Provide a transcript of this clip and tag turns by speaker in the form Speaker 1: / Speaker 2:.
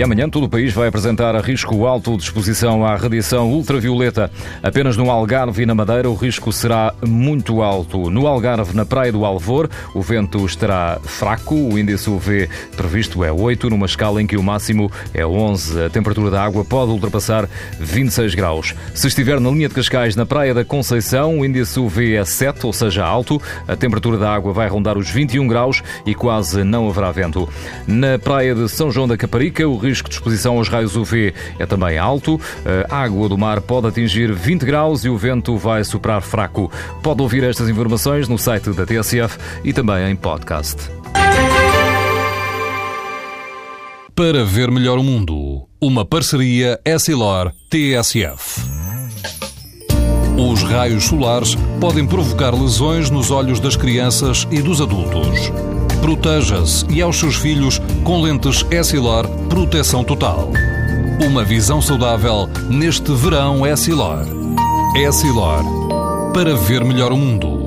Speaker 1: E amanhã todo o país vai apresentar a risco alto de exposição à radiação ultravioleta. Apenas no Algarve e na Madeira o risco será muito alto. No Algarve, na Praia do Alvor, o vento estará fraco. O índice UV previsto é 8, numa escala em que o máximo é 11. A temperatura da água pode ultrapassar 26 graus. Se estiver na linha de Cascais, na Praia da Conceição, o índice UV é 7, ou seja, alto. A temperatura da água vai rondar os 21 graus e quase não haverá vento. Na Praia de São João da Caparica, o risco de exposição aos raios UV é também alto. A água do mar pode atingir 20 graus e o vento vai soprar fraco. Pode ouvir estas informações no site da TSF e também em podcast.
Speaker 2: Para ver melhor o mundo, uma parceria Essilor-TSF. Os raios solares podem provocar lesões nos olhos das crianças e dos adultos. Proteja-se e aos seus filhos com lentes Essilor Proteção Total. Uma visão saudável neste verão Essilor. Essilor. Para ver melhor o mundo.